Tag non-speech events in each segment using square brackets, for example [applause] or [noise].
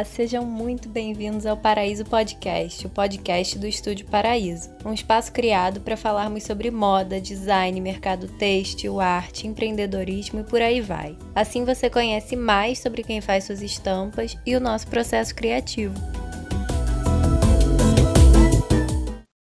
Olá, sejam muito bem-vindos ao Paraíso Podcast, o podcast do Estúdio Paraíso, um espaço criado para falarmos sobre moda, design, mercado têxtil, arte, empreendedorismo e por aí vai. Assim você conhece mais sobre quem faz suas estampas e o nosso processo criativo.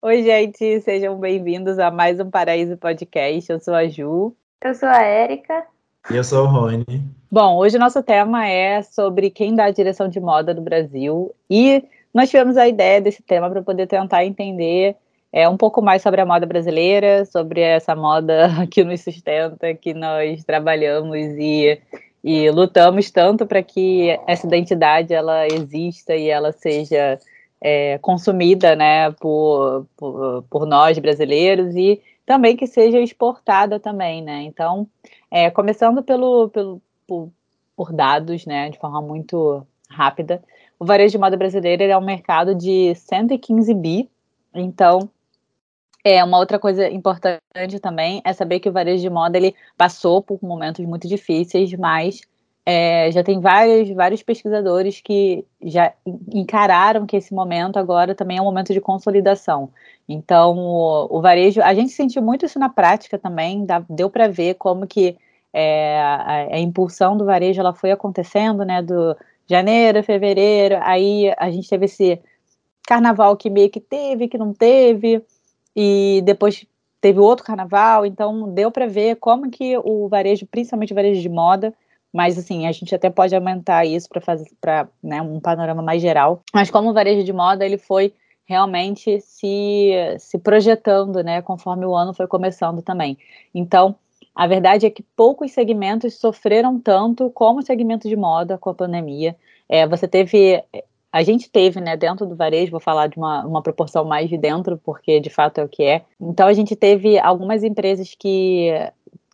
Oi, gente, sejam bem-vindos a mais um Paraíso Podcast. Eu sou a Ju. Eu sou a Érica. E eu sou o Rony. Bom, hoje o nosso tema é sobre quem dá a direção de moda no Brasil. E nós tivemos a ideia desse tema para poder tentar entender é, um pouco mais sobre a moda brasileira, sobre essa moda [laughs] que nos sustenta, que nós trabalhamos e, e lutamos tanto para que essa identidade ela exista e ela seja é, consumida né, por, por, por nós brasileiros e também que seja exportada também, né? Então, é, começando pelo, pelo por, por, dados, né, de forma muito rápida, o varejo de moda brasileiro é um mercado de 115 bi, então é uma outra coisa importante também é saber que o varejo de moda ele passou por momentos muito difíceis, mas é, já tem vários, vários pesquisadores que já encararam que esse momento agora também é um momento de consolidação. Então, o, o varejo, a gente sentiu muito isso na prática também, dá, deu para ver como que é, a, a, impulsão do varejo ela foi acontecendo, né, do janeiro, fevereiro, aí a gente teve esse carnaval que meio que teve, que não teve, e depois teve outro carnaval, então deu para ver como que o varejo, principalmente o varejo de moda, mas assim, a gente até pode aumentar isso para fazer para né, um panorama mais geral. Mas como o varejo de moda ele foi realmente se, se projetando, né, conforme o ano foi começando também. Então, a verdade é que poucos segmentos sofreram tanto como o segmento de moda com a pandemia. É, você teve, a gente teve, né, dentro do varejo, vou falar de uma, uma proporção mais de dentro, porque de fato é o que é. Então, a gente teve algumas empresas que,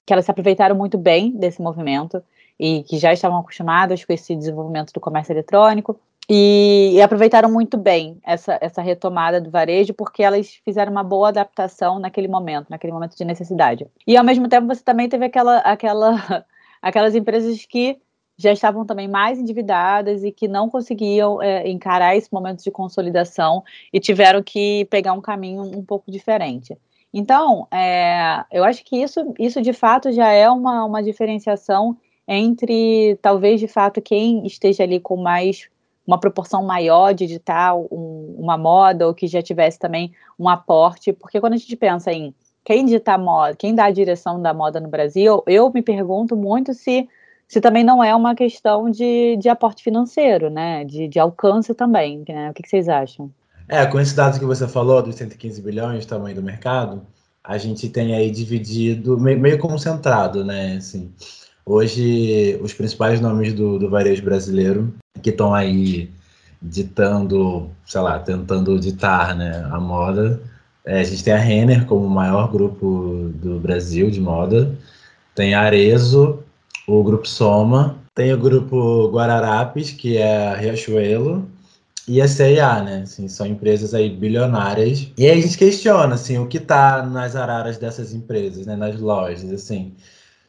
que elas se aproveitaram muito bem desse movimento e que já estavam acostumadas com esse desenvolvimento do comércio eletrônico e, e, aproveitaram muito bem essa, essa retomada do varejo porque elas fizeram uma boa adaptação naquele momento, naquele momento de necessidade. E ao mesmo tempo você também teve aquela, aquela, [laughs] aquelas empresas que já estavam também mais endividadas e que não conseguiam é, encarar esse momento de consolidação e tiveram que pegar um caminho um pouco diferente. Então, é, eu acho que isso, isso de fato já é uma, uma diferenciação entre talvez de fato quem esteja ali com mais uma proporção maior de editar um, uma moda ou que já tivesse também um aporte, porque quando a gente pensa em quem dita moda, quem dá a direção da moda no Brasil, eu me pergunto muito se, se também não é uma questão de, de aporte financeiro, né, de, de alcance também, né? o que, que vocês acham? É, com esses dados que você falou, dos 115 bilhões, tamanho do mercado, a gente tem aí dividido, meio, meio concentrado, né, assim, Hoje, os principais nomes do, do varejo brasileiro que estão aí ditando, sei lá, tentando ditar né, a moda. É, a gente tem a Renner como o maior grupo do Brasil de moda. Tem a Arezo, o grupo Soma. Tem o grupo Guararapes, que é a Riachuelo. E a CIA, né? Assim, são empresas aí bilionárias. E aí a gente questiona, assim, o que está nas araras dessas empresas, né? Nas lojas, assim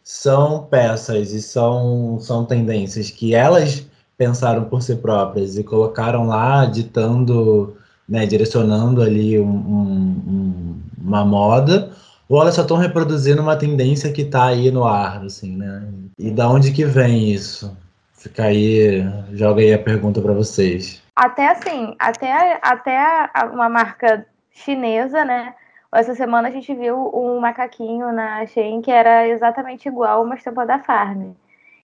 são peças e são, são tendências que elas pensaram por si próprias e colocaram lá, ditando, né, direcionando ali um, um, uma moda, ou elas só estão reproduzindo uma tendência que está aí no ar, assim, né? E da onde que vem isso? Fica aí, joga aí a pergunta para vocês. Até assim, até, até uma marca chinesa, né? Essa semana a gente viu um macaquinho na Shein que era exatamente igual uma estampa da Farm.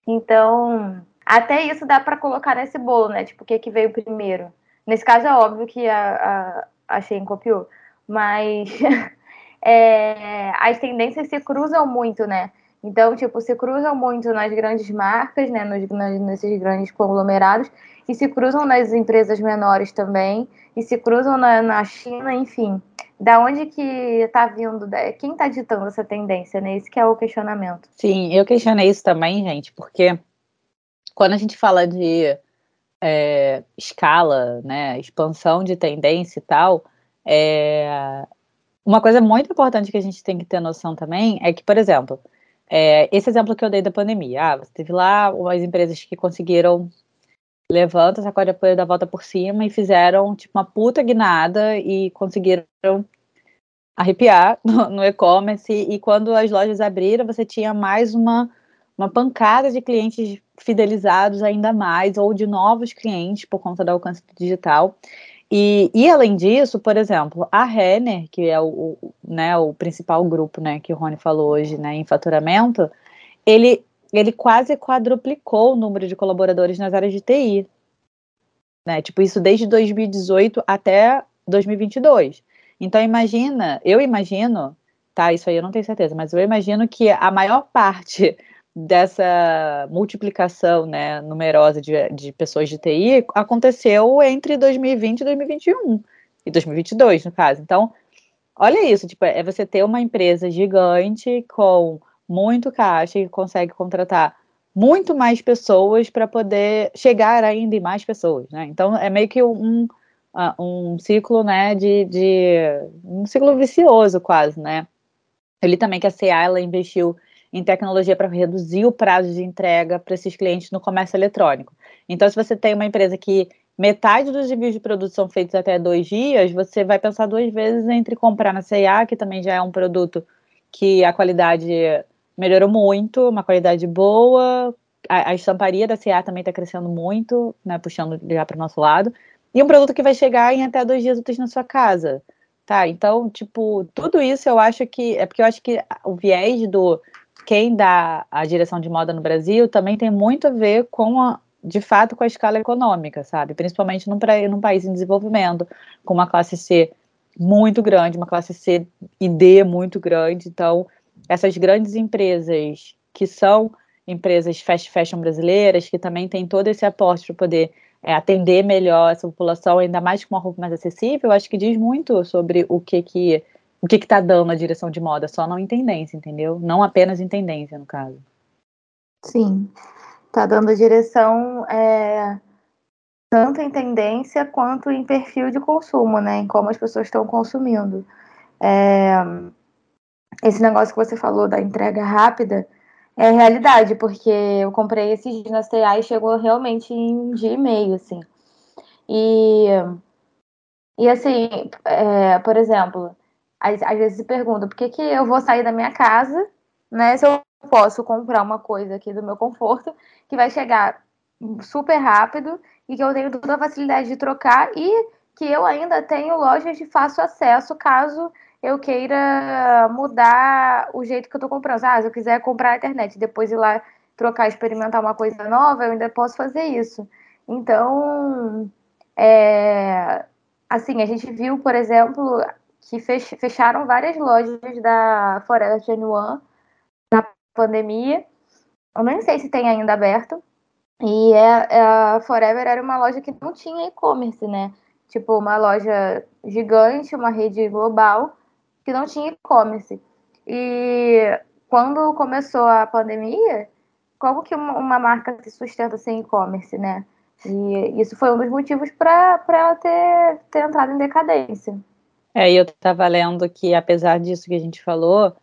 Então, até isso dá para colocar nesse bolo, né? Tipo, o que, que veio primeiro. Nesse caso é óbvio que a, a, a Shein copiou, mas [laughs] é, as tendências se cruzam muito, né? Então, tipo, se cruzam muito nas grandes marcas, né? Nos, nas, nesses grandes conglomerados, e se cruzam nas empresas menores também, e se cruzam na, na China, enfim da onde que está vindo, quem está ditando essa tendência, né? Esse que é o questionamento. Sim, eu questionei isso também, gente, porque quando a gente fala de é, escala, né, expansão de tendência e tal, é, uma coisa muito importante que a gente tem que ter noção também é que, por exemplo, é, esse exemplo que eu dei da pandemia, ah, você teve lá as empresas que conseguiram levanta, sacode a poeira da volta por cima e fizeram tipo uma puta guinada e conseguiram arrepiar [laughs] no, no e-commerce. E quando as lojas abriram, você tinha mais uma, uma pancada de clientes fidelizados ainda mais, ou de novos clientes por conta do alcance digital. E, e, além disso, por exemplo, a Renner, que é o, o, né, o principal grupo né, que o Rony falou hoje né, em faturamento, ele, ele quase quadruplicou o número de colaboradores nas áreas de TI. Né, tipo, isso desde 2018 até 2022. Então, imagina, eu imagino, tá? Isso aí eu não tenho certeza, mas eu imagino que a maior parte [laughs] dessa multiplicação né, numerosa de, de pessoas de TI aconteceu entre 2020 e 2021, e 2022, no caso. Então, olha isso, tipo, é você ter uma empresa gigante com muito caixa que consegue contratar muito mais pessoas para poder chegar ainda em mais pessoas, né? Então, é meio que um, um ciclo, né, de, de um ciclo vicioso quase, né? Ele também que a CA, ela investiu em tecnologia para reduzir o prazo de entrega para esses clientes no comércio eletrônico. Então, se você tem uma empresa que metade dos envios de produto são feitos até dois dias, você vai pensar duas vezes entre comprar na C&A, que também já é um produto que a qualidade melhorou muito, uma qualidade boa, a, a estamparia da C&A também está crescendo muito, né, puxando já para o nosso lado, e um produto que vai chegar em até dois dias úteis na sua casa, tá? Então, tipo, tudo isso eu acho que, é porque eu acho que o viés do quem dá a direção de moda no Brasil também tem muito a ver com a, de fato com a escala econômica, sabe? Principalmente num, num país em desenvolvimento, com uma classe C muito grande, uma classe C e D muito grande. Então, essas grandes empresas que são empresas fast fashion brasileiras, que também têm todo esse aporte para poder é, atender melhor essa população, ainda mais com uma roupa mais acessível, acho que diz muito sobre o que que o que está dando a direção de moda, só não em tendência, entendeu? Não apenas em tendência, no caso. Sim, está dando direção é, tanto em tendência quanto em perfil de consumo, né? Em como as pessoas estão consumindo. É, esse negócio que você falou da entrega rápida é realidade, porque eu comprei esses dias na e chegou realmente em dia e meio, assim. E, e assim, é, por exemplo, às, às vezes se pergunta por que, que eu vou sair da minha casa, né? Se eu posso comprar uma coisa aqui do meu conforto, que vai chegar super rápido e que eu tenho toda a facilidade de trocar e que eu ainda tenho lojas de fácil acesso caso eu queira mudar o jeito que eu tô comprando. Ah, se eu quiser comprar a internet, depois ir lá trocar, experimentar uma coisa nova, eu ainda posso fazer isso. Então, é, assim, a gente viu, por exemplo, que fecharam várias lojas da Forever 21 na pandemia. Eu nem sei se tem ainda aberto. E é, é, a Forever era uma loja que não tinha e-commerce, né? Tipo, uma loja gigante, uma rede global, que não tinha e-commerce. E quando começou a pandemia, como que uma, marca se sustenta sem e-commerce, né? E isso foi um dos motivos para ela ter, ter entrado em decadência. É, e eu estava lendo que, apesar disso que a gente falou,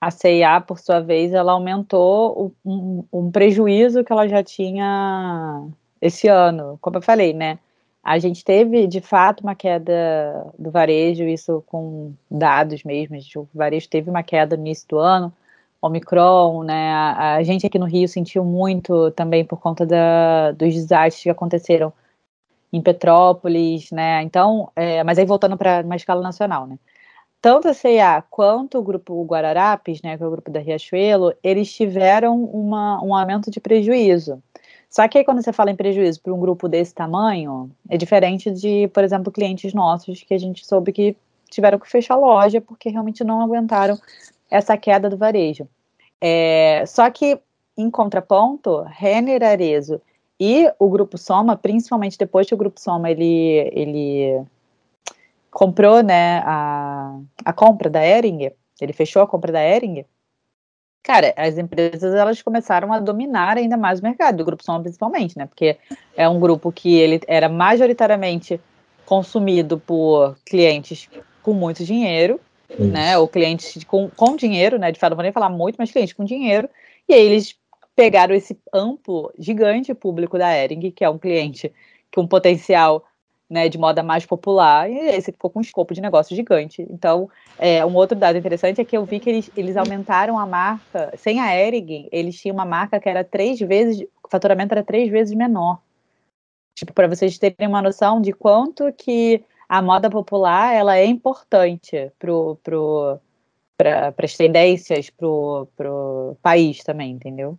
a CIA, por sua vez, ela aumentou um, um, prejuízo que ela já tinha esse ano. Como eu falei, né? A gente teve, de fato, uma queda do varejo, isso com dados mesmo. O varejo teve uma queda no início do ano, Omicron, né? A, a gente aqui no Rio sentiu muito também por conta da, dos desastres que aconteceram em Petrópolis, né? Então, é, mas aí voltando para uma escala nacional, né? Tanto a CIA quanto o grupo Guararapes, né, que é o grupo da Riachuelo, eles tiveram uma, um aumento de prejuízo. Só que aí quando você fala em prejuízo para um grupo desse tamanho, é diferente de, por exemplo, clientes nossos que a gente soube que tiveram que fechar a loja porque realmente não aguentaram essa queda do varejo. É, só que, em contraponto, Renner Arezo e o Grupo Soma, principalmente depois que o Grupo Soma ele, ele comprou né, a, a compra da Ering, ele fechou a compra da Ering, cara, as empresas elas começaram a dominar ainda mais o mercado, do Grupo Soma principalmente, né? Porque é um grupo que ele era majoritariamente consumido por clientes com muito dinheiro, Isso. né? Ou clientes com, com dinheiro, né? De fato, não vou nem falar muito, mas clientes com dinheiro. E aí eles pegaram esse amplo, gigante público da Ering, que é um cliente com um potencial né, de moda mais popular, e esse ficou com um escopo de negócio gigante. Então, é, um outro dado interessante é que eu vi que eles, eles aumentaram a marca, sem a Ering, eles tinham uma marca que era três vezes, o faturamento era três vezes menor. Tipo, para vocês terem uma noção de quanto que a moda popular ela é importante pro, pro, para as tendências pro, pro país também, entendeu?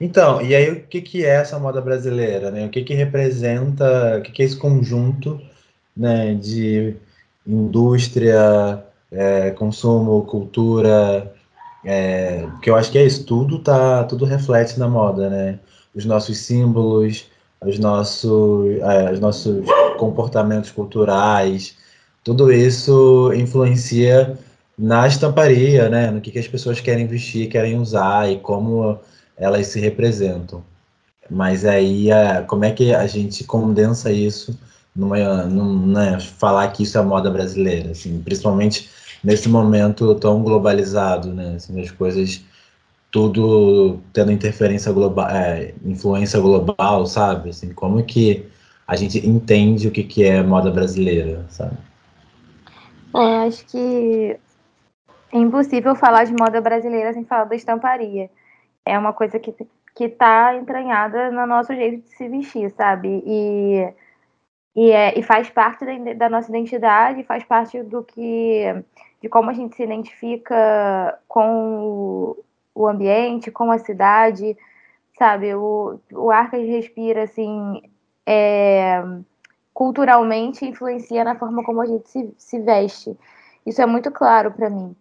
Então, e aí o que, que é essa moda brasileira, né? O que, que representa, o que, que é esse conjunto né, de indústria, é, consumo, cultura, é, que eu acho que é isso, tudo tá, tudo reflete na moda, né? Os nossos símbolos, os nossos, é, os nossos comportamentos culturais, tudo isso influencia na estamparia, né? No que, que as pessoas querem vestir, querem usar e como elas se representam. Mas aí, como é que a gente condensa isso numa, numa né, falar que isso é moda brasileira, assim, principalmente nesse momento tão globalizado, né? Assim, as coisas tudo tendo interferência global, é, influência global, sabe? Assim, como que a gente entende o que, que é moda brasileira, sabe? É, acho que é impossível falar de moda brasileira sem falar da estamparia é uma coisa que, que tá entranhada no nosso jeito de se vestir, sabe? E, e, é, e faz parte da, da nossa identidade, faz parte do que de como a gente se identifica com o, ambiente, com a cidade, sabe? O, o ar que a gente respira, assim, é, culturalmente influencia na forma como a gente se, se veste. Isso é muito claro para mim.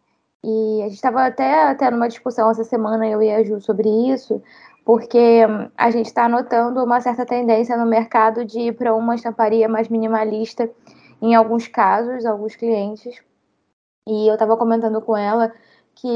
E a gente estava até, até numa discussão essa semana, eu e a Ju, sobre isso, porque hum, a gente está notando uma certa tendência no mercado de ir para uma estamparia mais minimalista em alguns casos, alguns clientes. E eu estava comentando com ela que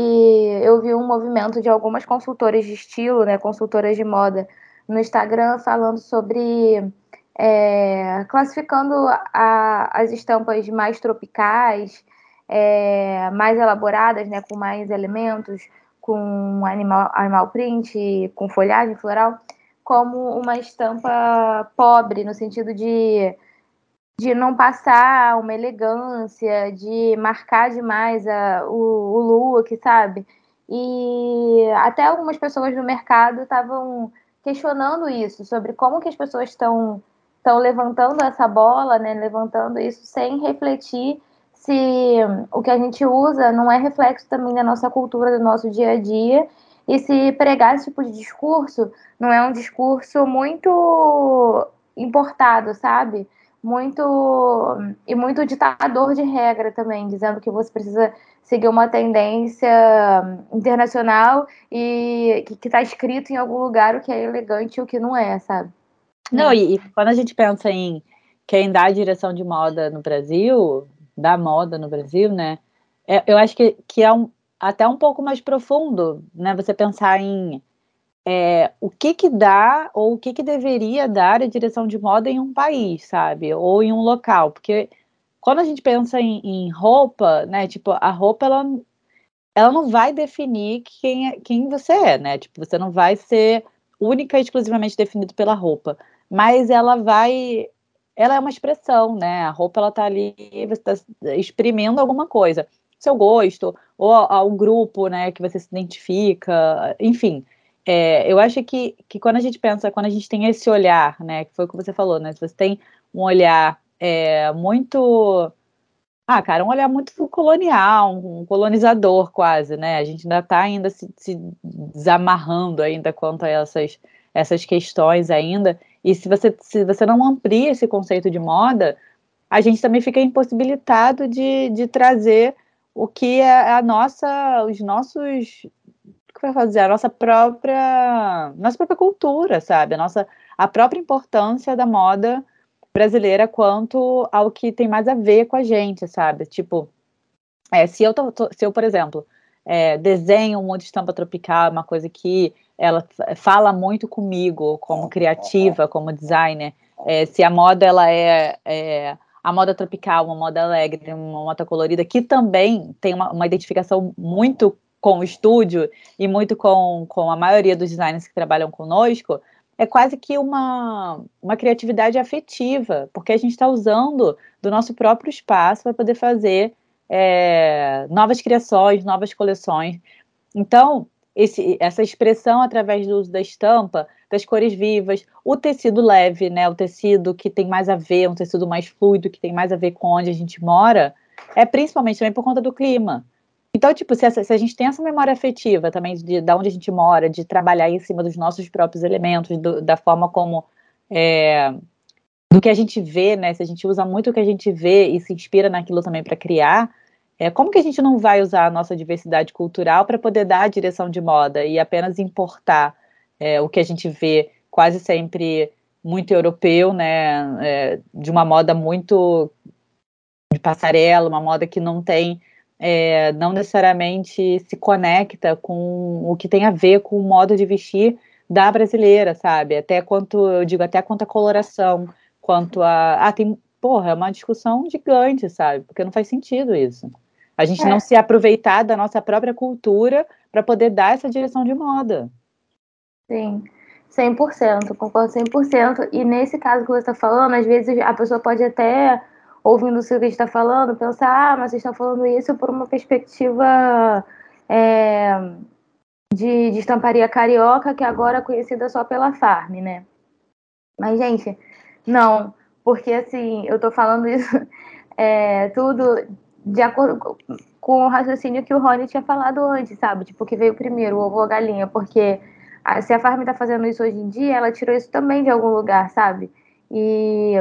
eu vi um movimento de algumas consultoras de estilo, né, consultoras de moda, no Instagram falando sobre é, classificando a, as estampas mais tropicais é, mais elaboradas, né, com mais elementos, com animal, animal print, com folhagem floral, como uma estampa pobre, no sentido de, de não passar uma elegância, de marcar demais a, o, o look, sabe? E até algumas pessoas no mercado estavam questionando isso, sobre como que as pessoas estão estão levantando essa bola, né, levantando isso sem refletir se o que a gente usa não é reflexo também da nossa cultura, do nosso dia a dia, e se pregar esse tipo de discurso não é um discurso muito importado, sabe? Muito e muito ditador de regra também, dizendo que você precisa seguir uma tendência internacional e que está escrito em algum lugar o que é elegante e o que não é, sabe? Não, e, e quando a gente pensa em quem dá a direção de moda no Brasil, da moda no Brasil, né? É, eu acho que, que é um, até um pouco mais profundo, né? Você pensar em é, o que que dá ou o que que deveria dar a direção de moda em um país, sabe? Ou em um local, porque quando a gente pensa em, em roupa, né? Tipo, a roupa ela, ela não vai definir quem, é, quem você é, né? Tipo, você não vai ser única e exclusivamente definido pela roupa, mas ela vai ela é uma expressão, né? A roupa ela tá ali, você está exprimindo alguma coisa, seu gosto ou ao grupo, né? Que você se identifica, enfim. É, eu acho que, que quando a gente pensa, quando a gente tem esse olhar, né? Que foi o que você falou, né? Se você tem um olhar é, muito ah, cara, um olhar muito colonial, um colonizador quase, né? A gente ainda está ainda se, se, desamarrando ainda quanto a essas, essas questões ainda. E se você, se você não amplia esse conceito de moda, a gente também fica impossibilitado de, de trazer o que é a nossa, os nossos, o que vai fazer a nossa própria, nossa própria cultura, sabe? A nossa, a própria importância da moda brasileira quanto ao que tem mais a ver com a gente, sabe? Tipo, é, se eu tô, tô, se eu, por exemplo, é, desenho um monte de estampa tropical, uma coisa que ela fala muito comigo como criativa, como designer. É, se a moda ela é, é, a moda tropical, uma moda alegre, uma moda colorida, que também tem uma, uma identificação muito com o estúdio e muito com, com a maioria dos designers que trabalham conosco, é quase que uma, uma criatividade afetiva, porque a gente está usando do nosso próprio espaço para poder fazer é, novas criações, novas coleções. Então, esse, essa expressão através do uso da estampa, das cores vivas, o tecido leve, né, o tecido que tem mais a ver, um tecido mais fluido, que tem mais a ver com onde a gente mora, é principalmente também por conta do clima. Então, tipo, se, essa, se, a gente tem essa memória afetiva também de, de onde a gente mora, de trabalhar em cima dos nossos próprios elementos, do, da forma como é, do que a gente vê, né? Se a gente usa muito o que a gente vê e se inspira naquilo também para criar, é, como que a gente não vai usar a nossa diversidade cultural para poder dar a direção de moda e apenas importar é, o que a gente vê quase sempre muito europeu, né? É, de uma moda muito de passarela, uma moda que não tem é, não necessariamente se conecta com o que tem a ver com o modo de vestir da brasileira, sabe? Até quanto, eu digo, até quanto a coloração, quanto a. Ah, tem. Porra, é uma discussão gigante, sabe? Porque não faz sentido isso. A gente é. não se aproveitar da nossa própria cultura para poder dar essa direção de moda. Sim, 100%, concordo 100%. E nesse caso que você está falando, às vezes a pessoa pode até ouvindo o que a gente está falando, pensar, ah, mas você está falando isso por uma perspectiva é, de, de estamparia carioca, que agora é conhecida só pela Farm, né? Mas, gente, não, porque assim, eu estou falando isso [laughs] é, tudo de acordo com o raciocínio que o Rony tinha falado antes, sabe? Tipo, que veio primeiro, o ovo ou a galinha, porque a, se a Farm está fazendo isso hoje em dia, ela tirou isso também de algum lugar, sabe? E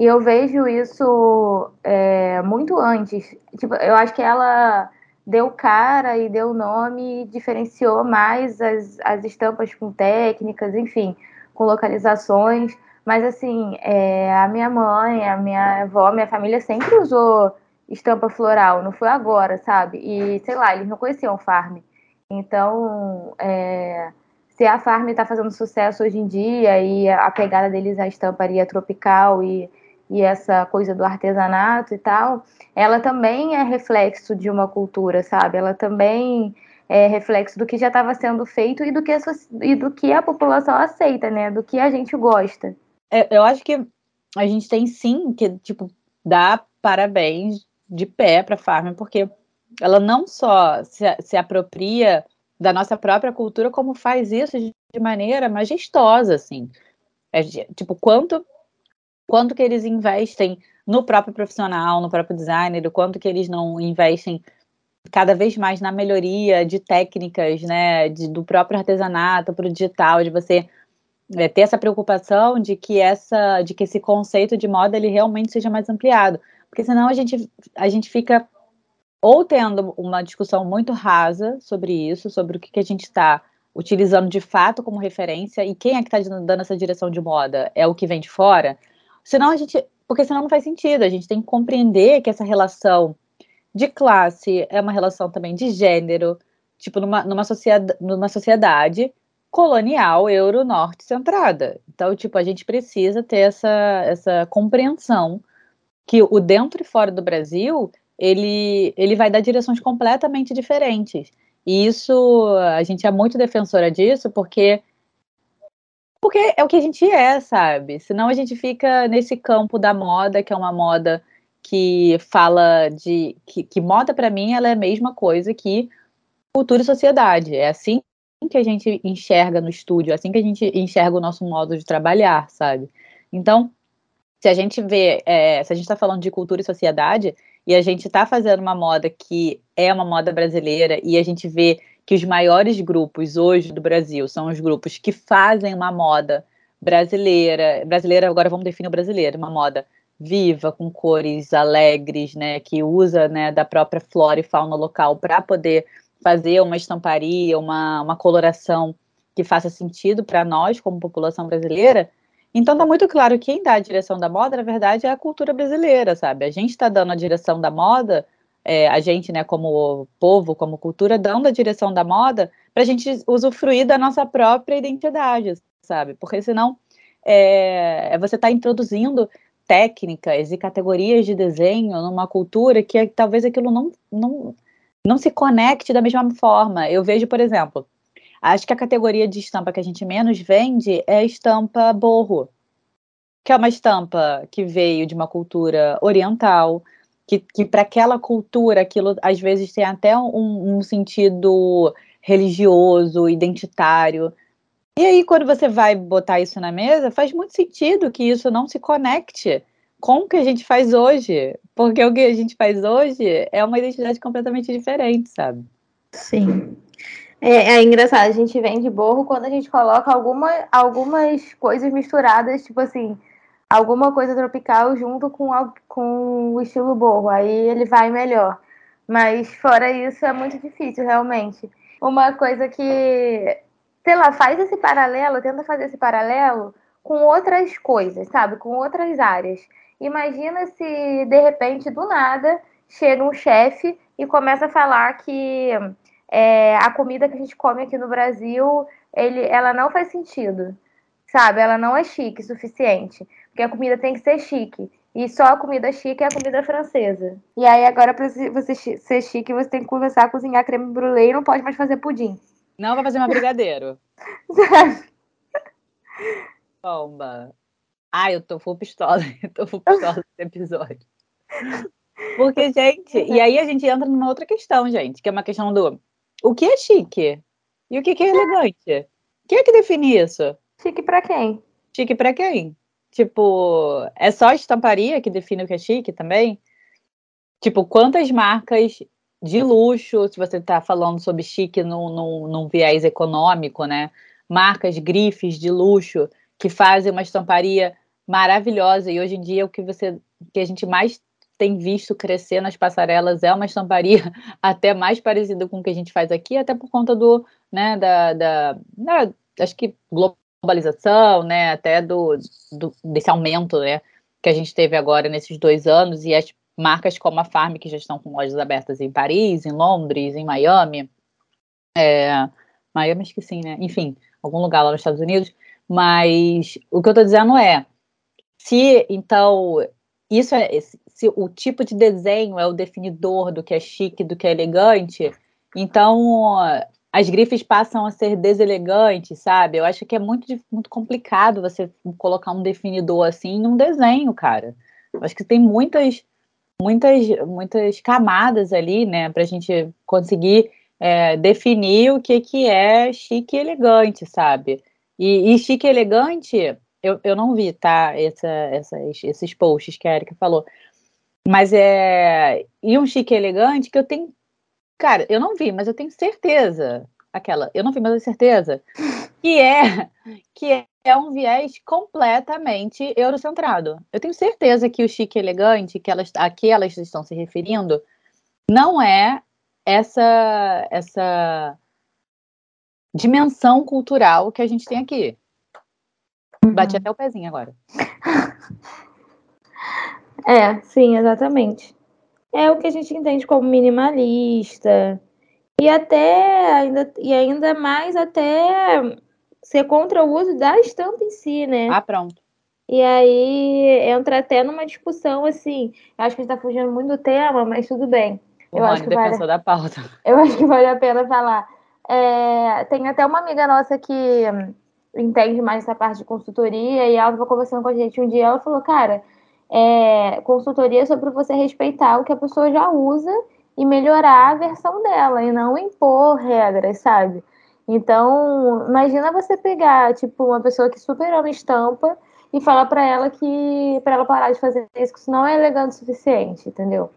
e eu vejo isso é, muito antes. Tipo, eu acho que ela deu cara e deu nome, diferenciou mais as, as estampas com técnicas, enfim, com localizações. Mas assim, é, a minha mãe, a minha avó, minha família sempre usou estampa floral, não foi agora, sabe? E sei lá, eles não conheciam farm. Então, é, se a farm está fazendo sucesso hoje em dia e a pegada deles é a estamparia tropical e e essa coisa do artesanato e tal, ela também é reflexo de uma cultura, sabe? Ela também é reflexo do que já estava sendo feito e do que, a, e do que a população aceita, né? Do que a gente gosta. É, eu acho que a gente tem sim que, tipo, dar parabéns de pé para a Farm, porque ela não só se, se apropria da nossa própria cultura, como faz isso de, maneira majestosa, assim. É, tipo, quanto quanto que eles investem no próprio profissional, no próprio designer, o quanto que eles não investem cada vez mais na melhoria de técnicas, né, de, do próprio artesanato para o digital, de você é, ter essa preocupação de que essa, de que esse conceito de moda ele realmente seja mais ampliado, porque senão a gente a gente fica ou tendo uma discussão muito rasa sobre isso, sobre o que, que a gente está utilizando de fato como referência e quem é que está dando essa direção de moda é o que vem de fora, Senão a gente. Porque senão não faz sentido. A gente tem que compreender que essa relação de classe é uma relação também de gênero, tipo, numa, numa, sociedade, numa sociedade colonial euro-norte centrada. Então, tipo, a gente precisa ter essa, essa compreensão que o dentro e fora do Brasil, ele, ele vai dar direções completamente diferentes. E isso, a gente é muito defensora disso, porque porque é o que a gente é, sabe? Senão a gente fica nesse campo da moda, que é uma moda que fala de. que, que moda, para mim, ela é a mesma coisa que cultura e sociedade. É assim que a gente enxerga no estúdio, é assim que a gente enxerga o nosso modo de trabalhar, sabe? Então, se a gente vê, é, se a gente está falando de cultura e sociedade, e a gente está fazendo uma moda que é uma moda brasileira, e a gente vê que os maiores grupos hoje do Brasil são os grupos que fazem uma moda brasileira, brasileira agora vamos definir o brasileiro, uma moda viva, com cores alegres, né, que usa, né, da própria flora e fauna local para poder fazer uma estamparia, uma, uma coloração que faça sentido para nós como população brasileira. Então tá muito claro que quem dá a direção da moda, na verdade, é a cultura brasileira, sabe? A gente está dando a direção da moda é, a gente, né, como povo, como cultura, dando a direção da moda para a gente usufruir da nossa própria identidade, sabe? Porque senão é, é você está introduzindo técnicas e categorias de desenho numa cultura que é, talvez aquilo não, não, não se conecte da mesma forma. Eu vejo, por exemplo, acho que a categoria de estampa que a gente menos vende é a estampa borro, que é uma estampa que veio de uma cultura oriental, que, que para aquela cultura aquilo às vezes tem até um, um sentido religioso, identitário. E aí, quando você vai botar isso na mesa, faz muito sentido que isso não se conecte com o que a gente faz hoje. Porque o que a gente faz hoje é uma identidade completamente diferente, sabe? Sim. É, é engraçado, a gente vende borro quando a gente coloca alguma, algumas coisas misturadas, tipo assim, alguma coisa tropical junto com, com o estilo borro. Aí ele vai melhor. Mas fora isso, é muito difícil, realmente. Uma coisa que sei lá, faz esse paralelo, tenta fazer esse paralelo com outras coisas, sabe? Com outras áreas. Imagina se de repente do nada chega um chefe e começa a falar que é, a comida que a gente come aqui no Brasil, ele, ela não faz sentido, sabe? Ela não é chique o suficiente, porque a comida tem que ser chique. E só a comida chique é a comida francesa. E aí agora para você ser chique, você tem que começar a cozinhar creme brulee e não pode mais fazer pudim. Não vai fazer uma brigadeiro. [laughs] Bomba. Ai, eu tô full pistola. [laughs] Eu tô full pistola nesse episódio. Porque, gente, e aí a gente entra numa outra questão, gente, que é uma questão do o que é chique? E o que, é elegante? Quem é que define isso? Chique para quem? Chique para quem? Tipo, é só a estamparia que define o que é chique também? Tipo, quantas marcas de luxo, se você está falando sobre chique num, num, num viés econômico, né? Marcas, grifes de luxo que fazem uma estamparia maravilhosa e hoje em dia o que você que a gente mais tem visto crescer nas passarelas é uma estamparia [laughs] até mais parecida com o que a gente faz aqui, até por conta do, né, da, da, da acho que globalização, né, até do, do, desse aumento, né, que a gente teve agora nesses dois anos e as marcas como a Farm, que já estão com lojas abertas em Paris, em Londres, em Miami. É, Miami, acho que sim, né? Enfim, algum lugar lá nos Estados Unidos. Mas o que eu estou dizendo é, se então isso é se o tipo de desenho é o definidor do que é chique, do que é elegante, então as grifes passam a ser deselegantes, sabe? Eu acho que é muito, muito complicado você colocar um definidor assim num desenho, cara. Eu acho que tem muitas muitas, muitas camadas ali, né, para a gente conseguir é, definir o que, que é chique e elegante, sabe? E, e chique e elegante, eu, eu não vi, tá, essa, esses posts que a Erika falou, mas é. E um chique elegante que eu tenho. Cara, eu não vi, mas eu tenho certeza. Aquela, eu não vi, mas eu tenho certeza. Que é que é um viés completamente eurocentrado. Eu tenho certeza que o chique elegante que elas, a que elas estão se referindo não é essa essa dimensão cultural que a gente tem aqui. Uhum. Bati até o pezinho agora. [laughs] É, sim, exatamente. É o que a gente entende como minimalista. E até ainda e ainda mais até ser contra o uso da estampa em si, né? Ah, pronto. E aí entra até numa discussão assim. Acho que a gente tá fugindo muito do tema, mas tudo bem. O eu acho que vale, da pauta. [laughs] Eu acho que vale a pena falar. É, tem até uma amiga nossa que entende mais essa parte de consultoria e ela estava conversando com a gente um dia. Ela falou, cara, é, consultoria sobre você respeitar o que a pessoa já usa e melhorar a versão dela e não impor regras, sabe? Então, imagina você pegar, tipo, uma pessoa que super ama estampa e falar para ela que para ela parar de fazer isso, que isso não é elegante o suficiente, entendeu?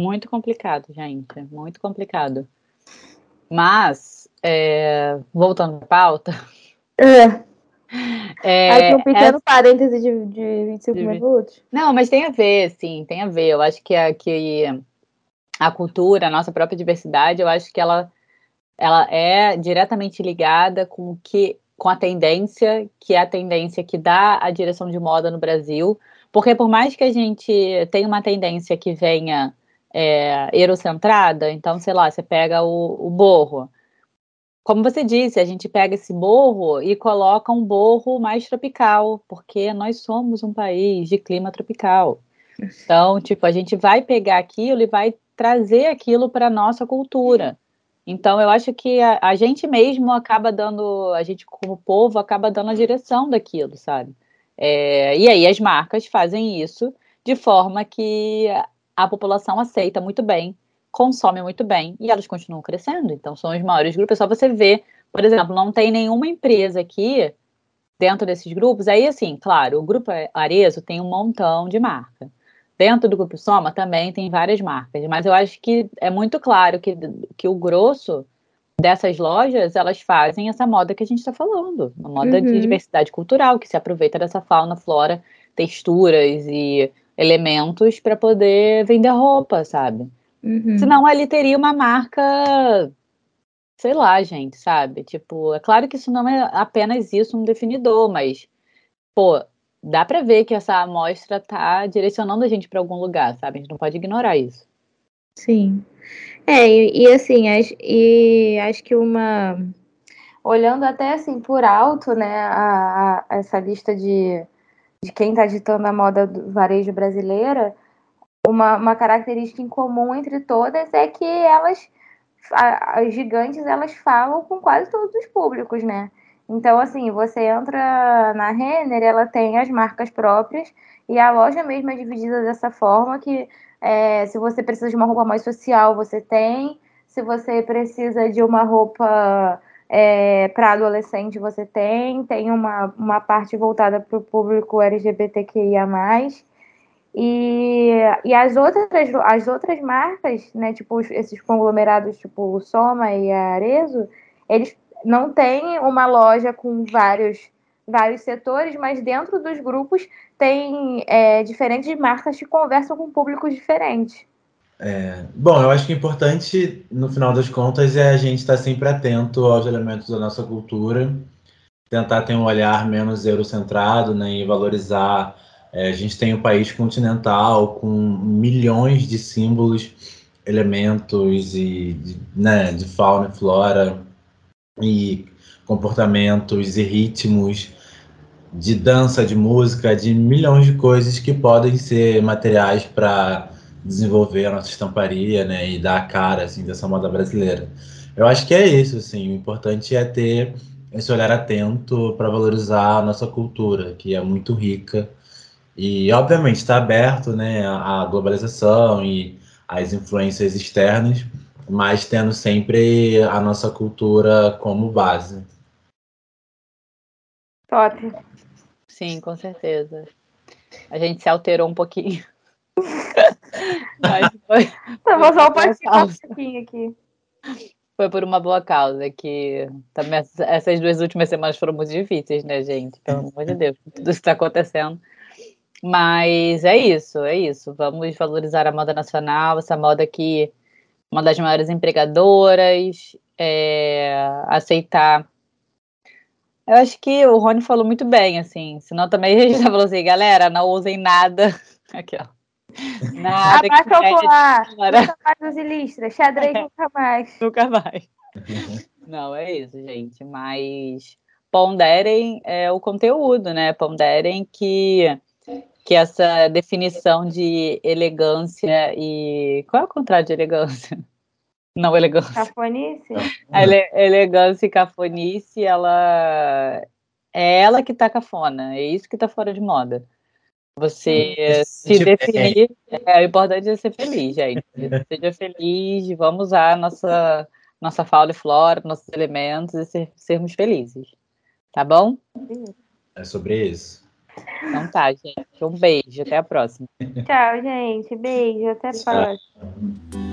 Muito complicado, gente, muito complicado. Mas, é, voltando à pauta. É. É, Aí um pequeno é... parêntese de, de 25 de... minutos. Não, mas tem a ver, sim, tem a ver. Eu acho que a, que a cultura, a nossa própria diversidade, eu acho que ela ela é diretamente ligada com que com a tendência, que é a tendência que dá a direção de moda no Brasil, porque por mais que a gente tenha uma tendência que venha é, eurocentrada, então, sei lá, você pega o, o borro, como você disse, a gente pega esse borro e coloca um borro mais tropical, porque nós somos um país de clima tropical. Então, tipo, a gente vai pegar aquilo e vai trazer aquilo para a nossa cultura. Então, eu acho que a, a, gente mesmo acaba dando, a gente como povo acaba dando a direção daquilo, sabe? É, e aí as marcas fazem isso de forma que a população aceita muito bem, consome muito bem e elas continuam crescendo. Então, são os maiores grupos. É só você ver, por exemplo, não tem nenhuma empresa aqui dentro desses grupos. Aí, assim, claro, o grupo Arezo tem um montão de marca. Dentro do Grupo Soma também tem várias marcas, mas eu acho que é muito claro que, que o grosso dessas lojas, elas fazem essa moda que a gente está falando, uma moda uhum. de diversidade cultural, que se aproveita dessa fauna, flora, texturas e elementos para poder vender roupa, sabe? Uhum. Senão ali teria uma marca, sei lá, gente, sabe? Tipo, é claro que isso não é apenas isso, um definidor, mas, pô, dá para ver que essa amostra está direcionando a gente para algum lugar, sabe? A gente não pode ignorar isso. Sim. É, e, e assim, acho, e acho que uma. Olhando até assim por alto, né, a, a essa lista de, de quem está ditando a moda do varejo brasileira, uma, uma característica em comum entre todas é que elas, as gigantes, elas falam com quase todos os públicos, né? Então, assim, você entra na Renner, ela tem as marcas próprias e a loja mesmo é dividida dessa forma que é, se você precisa de uma roupa mais social, você tem. Se você precisa de uma roupa é, para adolescente, você tem. Tem uma, uma parte voltada para o público LGBTQIA+. E, e as, outras, as outras marcas, né, tipo esses conglomerados, tipo o Soma e a Arezo, eles não tem uma loja com vários, vários setores, mas dentro dos grupos tem é, diferentes marcas que conversam com públicos diferentes. É, bom, eu acho que o importante, no final das contas, é a gente estar sempre atento aos elementos da nossa cultura, tentar ter um olhar menos eurocentrado né, e valorizar. É, a gente tem um país continental com milhões de símbolos, elementos e de, né, de fauna e flora e comportamentos e ritmos de dança, de música, de milhões de coisas que podem ser materiais para desenvolver a nossa estamparia, né, e dar a cara assim dessa moda brasileira. Eu acho que é isso, assim, o importante é ter esse olhar atento para valorizar a nossa cultura, que é muito rica e obviamente está aberto, né, à globalização e às influências externas, mas tendo sempre a nossa cultura como base. Top. Sim, com certeza. A gente se alterou um pouquinho. [laughs] mas foi. Vou só um pouquinho aqui. Foi por uma boa causa, que também essas duas últimas semanas foram muito difíceis, né, gente? Pelo amor de Deus, tudo isso está acontecendo. Mas é isso, é isso. Vamos valorizar a moda nacional, essa moda que uma das maiores empregadoras, é, aceitar. Eu acho que o Rony falou muito bem, assim. Senão também [laughs] a gente falou assim, galera, não usem nada. [laughs] Aqui, ó. Nada que popular, nunca mais use listra, xadrez é, nunca mais. Nunca mais. Não, é isso, gente. Mas ponderem é, o conteúdo, né? Ponderem que que essa definição de elegância e. Qual é o contrário de elegância? [laughs] Não elegância. Cafonice? A ele... elegância e cafonice, ela. É ela que tá cafona, é isso que tá fora de moda. Você hum, se definir. É, o importante é ser feliz, gente. [laughs] Seja feliz, vamos usar nossa, nossa fauna e flora, nossos elementos e ser, sermos felizes. Tá bom? É sobre isso. Então tá, gente. Um beijo. Até a próxima. Tchau, gente. Beijo. Até a próxima.